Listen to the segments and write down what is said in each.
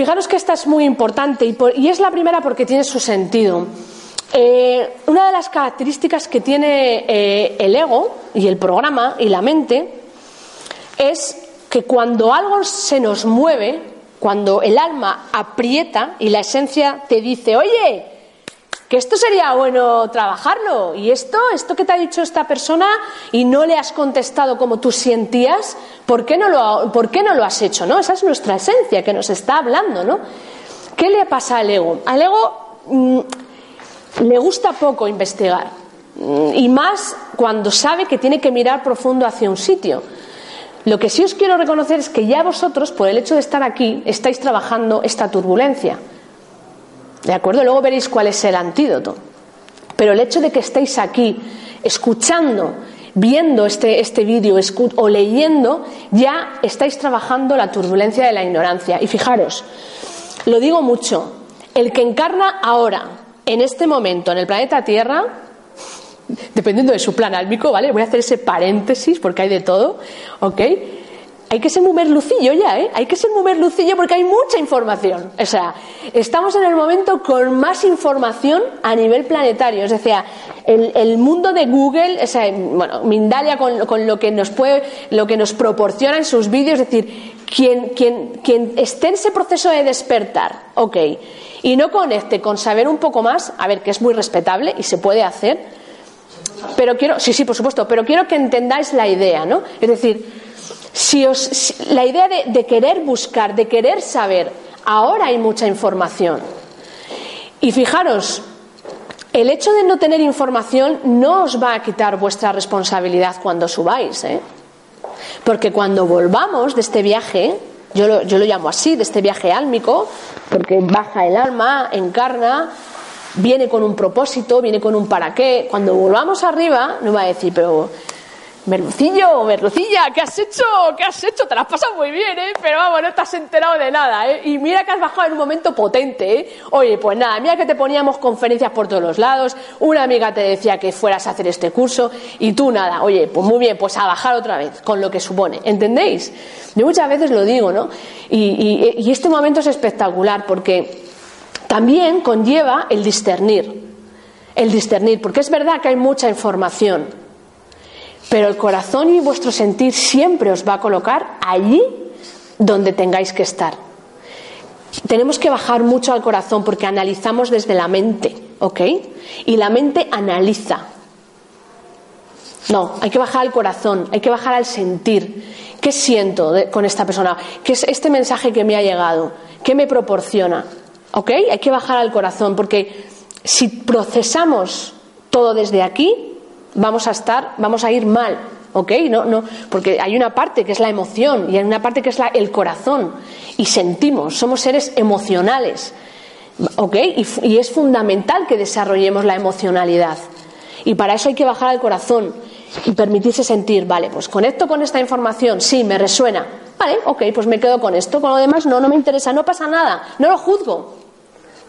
Fijaros que esta es muy importante y, es la primera porque tiene su sentido. Eh, una de las características que tiene eh, el ego y el programa y la mente es que cuando algo se nos mueve, cuando el alma aprieta y la esencia te dice, oye, que esto sería bueno trabajarlo y esto, esto que te ha dicho esta persona y no le has contestado como tú sentías, ¿por qué no lo, por qué no lo has hecho? ¿no? Esa es nuestra esencia que nos está hablando. ¿no? ¿Qué le pasa al ego? Al ego mm, le gusta poco investigar mm, y más cuando sabe que tiene que mirar profundo hacia un sitio. Lo que sí os quiero reconocer es que ya vosotros, por el hecho de estar aquí, estáis trabajando esta turbulencia. ¿De acuerdo? Luego veréis cuál es el antídoto. Pero el hecho de que estéis aquí escuchando, viendo este, este vídeo o leyendo, ya estáis trabajando la turbulencia de la ignorancia. Y fijaros, lo digo mucho, el que encarna ahora, en este momento, en el planeta Tierra, dependiendo de su plan álmico, ¿vale? Voy a hacer ese paréntesis porque hay de todo, ¿ok? Hay que ser muy merlucillo ya, ¿eh? Hay que ser muy porque hay mucha información. O sea, estamos en el momento con más información a nivel planetario. Es decir, el, el mundo de Google, o sea, bueno, Mindalia con, con lo que nos puede, lo que nos proporciona en sus vídeos, es decir, quien, quien, quien esté en ese proceso de despertar, ok, y no conecte con saber un poco más, a ver, que es muy respetable y se puede hacer, pero quiero, sí, sí, por supuesto, pero quiero que entendáis la idea, ¿no? Es decir, si os, la idea de, de querer buscar, de querer saber, ahora hay mucha información. Y fijaros, el hecho de no tener información no os va a quitar vuestra responsabilidad cuando subáis, ¿eh? Porque cuando volvamos de este viaje, yo lo, yo lo llamo así, de este viaje álmico, porque baja el alma, encarna, viene con un propósito, viene con un para qué. Cuando volvamos arriba, no va a decir, pero Merlucillo, Merlucilla, ¿qué has hecho? ¿Qué has hecho? Te la has pasado muy bien, ¿eh? Pero vamos, no te has enterado de nada, ¿eh? Y mira que has bajado en un momento potente, ¿eh? Oye, pues nada, mira que te poníamos conferencias por todos los lados, una amiga te decía que fueras a hacer este curso y tú nada, oye, pues muy bien, pues a bajar otra vez, con lo que supone, ¿entendéis? Yo muchas veces lo digo, ¿no? Y, y- y este momento es espectacular porque también conlleva el discernir, el discernir, porque es verdad que hay mucha información, pero el corazón y vuestro sentir siempre os va a colocar allí donde tengáis que estar. Tenemos que bajar mucho al corazón porque analizamos desde la mente, ¿ok? Y la mente analiza. No, hay que bajar al corazón, hay que bajar al sentir. ¿Qué siento con esta persona? ¿Qué es este mensaje que me ha llegado? ¿Qué me proporciona? ¿Ok? Hay que bajar al corazón porque si procesamos todo desde aquí, vamos a estar, vamos a ir mal. ¿Ok? No, no, porque hay una parte que es la emoción y hay una parte que es la- el corazón. Y sentimos, somos seres emocionales. ¿Ok? Y, es fundamental que desarrollemos la emocionalidad. Y para eso hay que bajar al corazón y permitirse sentir, vale, pues conecto con esta información, sí, me resuena. Vale, ok, pues me quedo con esto, con lo demás no, no me interesa, no pasa nada, no lo juzgo.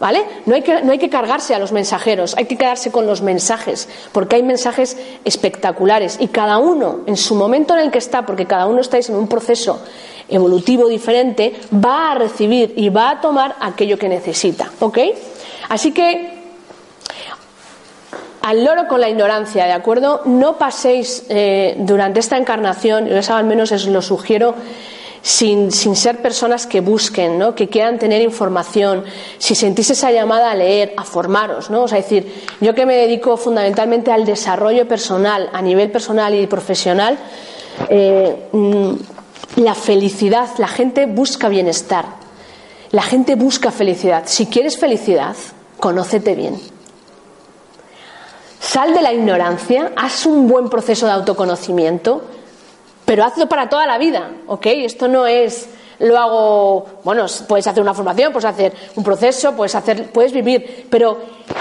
¿Vale? No hay, que, no hay que cargarse a los mensajeros, hay que quedarse con los mensajes, porque hay mensajes espectaculares y cada uno, en su momento en el que está, porque cada uno estáis en un proceso evolutivo diferente, va a recibir y va a tomar aquello que necesita. ¿Ok? Así que al loro con la ignorancia, ¿de acuerdo? No paséis eh, durante esta encarnación, yo eso al menos os lo sugiero, sin, sin ser personas que busquen, ¿no? que quieran tener información, si sentís esa llamada a leer, a formaros, ¿no? O sea, decir, yo que me dedico fundamentalmente al desarrollo personal, a nivel personal y profesional, eh, mm, la felicidad, la gente busca bienestar, la gente busca felicidad. Si quieres felicidad, conócete bien. Sal de la ignorancia, haz un buen proceso de autoconocimiento, pero hazlo para toda la vida, ¿ok? Esto no es lo hago, bueno, puedes hacer una formación, puedes hacer un proceso, puedes hacer, puedes vivir, pero,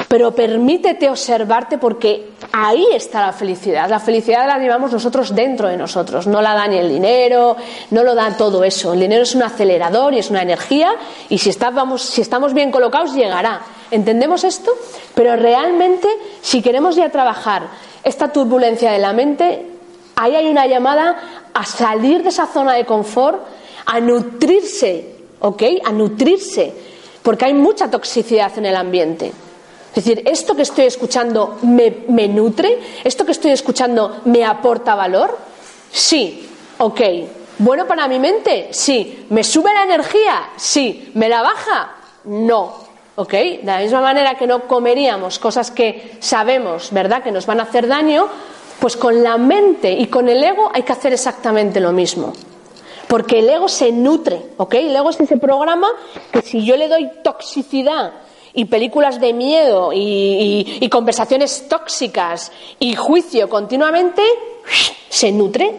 pero permítete observarte porque ahí está la felicidad. La felicidad la llevamos nosotros dentro de nosotros, no la da ni el dinero, no lo da todo eso. El dinero es un acelerador y es una energía y si estamos, si estamos bien colocados llegará. ¿Entendemos esto? Pero realmente, si queremos ya trabajar esta turbulencia de la mente, ahí hay una llamada a salir de esa zona de confort, a nutrirse, ¿ok? A nutrirse, porque hay mucha toxicidad en el ambiente. Es decir, ¿esto que estoy escuchando me, me nutre? ¿Esto que estoy escuchando me aporta valor? Sí, ok. ¿Bueno para mi mente? Sí. ¿Me sube la energía? Sí. ¿Me la baja? No. ¿Ok? De la misma manera que no comeríamos cosas que sabemos, ¿verdad?, que nos van a hacer daño, pues con la mente y con el ego hay que hacer exactamente lo mismo. Porque el ego se nutre, ¿ok? El ego es ese programa que si yo le doy toxicidad y películas de miedo y, conversaciones tóxicas y juicio continuamente, se nutre.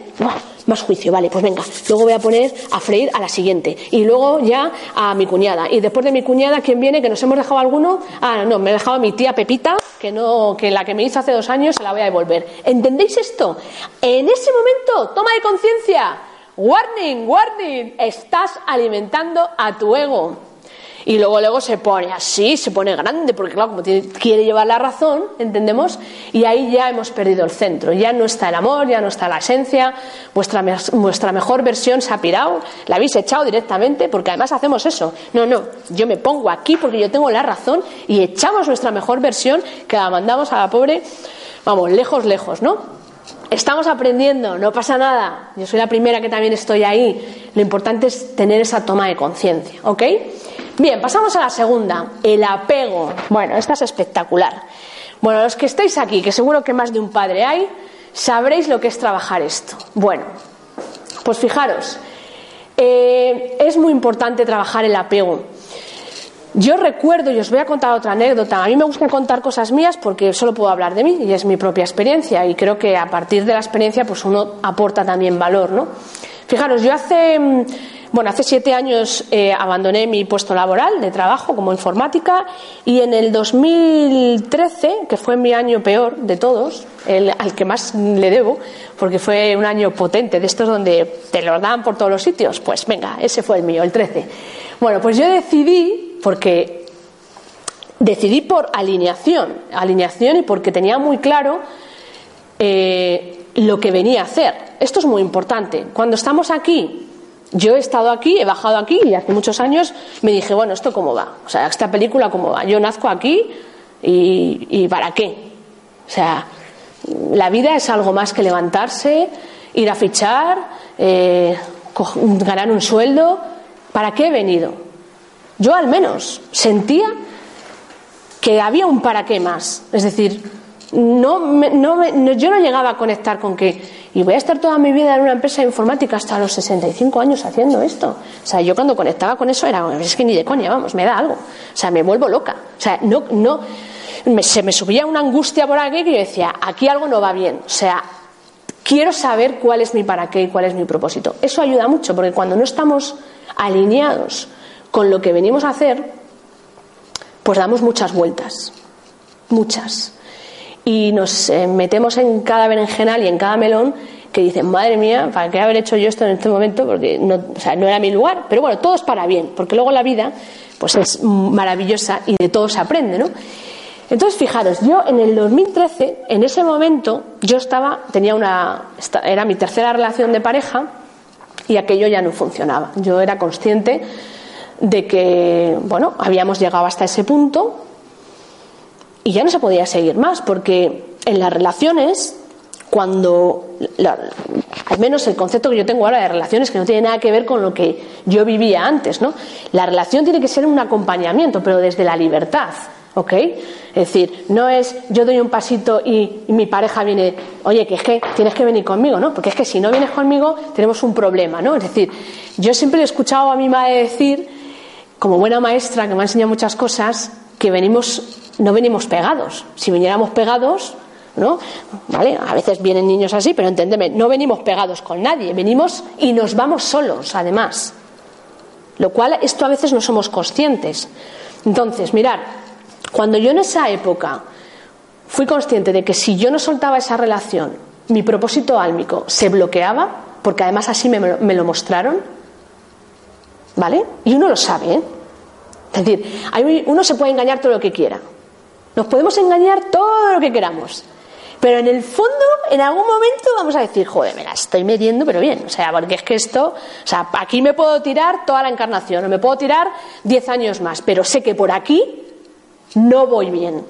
Más juicio, vale, pues venga. Luego voy a poner a freír a la siguiente. Y luego ya a mi cuñada. Y después de mi cuñada, ¿quién viene? ¿Que nos hemos dejado alguno? Ah, no, me he dejado a mi tía Pepita, que, no, que la que me hizo hace dos años se la voy a devolver. ¿Entendéis esto? En ese momento, toma de conciencia. Warning, warning, estás alimentando a tu ego. Y luego luego se pone así, se pone grande, porque claro, como quiere llevar la razón, ¿entendemos? Y ahí ya hemos perdido el centro, ya no está el amor, ya no está la esencia, vuestra, vuestra mejor versión se ha pirado, la habéis echado directamente, porque además hacemos eso. No, no, yo me pongo aquí porque yo tengo la razón y echamos nuestra mejor versión que la mandamos a la pobre, vamos, lejos, lejos, ¿no? Estamos aprendiendo, no pasa nada. Yo soy la primera que también estoy ahí. Lo importante es tener esa toma de conciencia, ¿ok? Bien, pasamos a la segunda, el apego. Bueno, esta es espectacular. Bueno, los que estáis aquí, que seguro que más de un padre hay, sabréis lo que es trabajar esto. Bueno, pues fijaros, eh, es muy importante trabajar el apego. Yo recuerdo, y os voy a contar otra anécdota, a mí me gusta contar cosas mías porque solo puedo hablar de mí y es mi propia experiencia y creo que a partir de la experiencia pues uno aporta también valor, ¿no? Fijaros, yo hace, mm, bueno, hace siete años eh, abandoné mi puesto laboral de trabajo como informática y en el 2013, que fue mi año peor de todos, el, al que más le debo, porque fue un año potente, de estos donde te lo dan por todos los sitios, pues venga, ese fue el mío, el 13. Bueno, pues yo decidí porque decidí por alineación, alineación y porque tenía muy claro eh, lo que venía a hacer. Esto es muy importante. Cuando estamos aquí, yo he estado aquí, he bajado aquí y hace muchos años me dije, bueno, ¿esto cómo va? O sea, esta película cómo va. Yo nazco aquí y, ¿para qué? O sea, la vida es algo más que levantarse, ir a fichar, eh, ganar un sueldo. ¿Para qué he venido? Yo al menos sentía que había un para qué más. Es decir, no, no, yo no llegaba a conectar con que, y voy a estar toda mi vida en una empresa informática hasta los 65 años haciendo esto. O sea, yo cuando conectaba con eso era, es que ni de coña, vamos, me da algo. O sea, me vuelvo loca. O sea, no, no, se me subía una angustia por aquí que yo decía, aquí algo no va bien. O sea, quiero saber cuál es mi para qué y cuál es mi propósito. Eso ayuda mucho, porque cuando no estamos alineados con lo que venimos a hacer, pues damos muchas vueltas, muchas. Y nos eh, metemos en cada berenjenal y en cada melón que dicen, madre mía, ¿para qué haber hecho yo esto en este momento? Porque no, o sea, no era mi lugar. Pero bueno, todo es para bien, porque luego la vida pues es maravillosa y de todo se aprende, ¿no? Entonces, fijaros, yo en el 2013, en ese momento, yo estaba, tenía una, era mi tercera relación de pareja y aquello ya no funcionaba. Yo era consciente de que, bueno, habíamos llegado hasta ese punto y ya no se podía seguir más, porque en las relaciones, cuando, al menos el concepto que yo tengo ahora de relaciones, que no tiene nada que ver con lo que yo vivía antes, ¿no? La relación tiene que ser un acompañamiento, pero desde la libertad. ¿Ok? Es decir, no es yo doy un pasito y, y, mi pareja viene, oye, que es que tienes que venir conmigo, ¿no? Porque es que si no vienes conmigo tenemos un problema, ¿no? Es decir, yo siempre he escuchado a mi madre decir como buena maestra que me ha enseñado muchas cosas, que venimos, no venimos pegados. Si viniéramos pegados, ¿no? ¿Vale? A veces vienen niños así, pero entendeme, no venimos pegados con nadie, venimos y nos vamos solos, además. Lo cual esto a veces no somos conscientes. Entonces, mirar, cuando yo en esa época fui consciente de que si yo no soltaba esa relación, mi propósito álmico se bloqueaba, porque además así me, me lo mostraron, ¿vale? Y uno lo sabe, ¿eh? Es decir, uno se puede engañar todo lo que quiera. Nos podemos engañar todo lo que queramos. Pero en el fondo, en algún momento vamos a decir, joder, me la estoy metiendo, pero bien. O sea, porque es que esto, o sea, aquí me puedo tirar toda la encarnación, o me puedo tirar 10 años más, pero sé que por aquí no voy bien.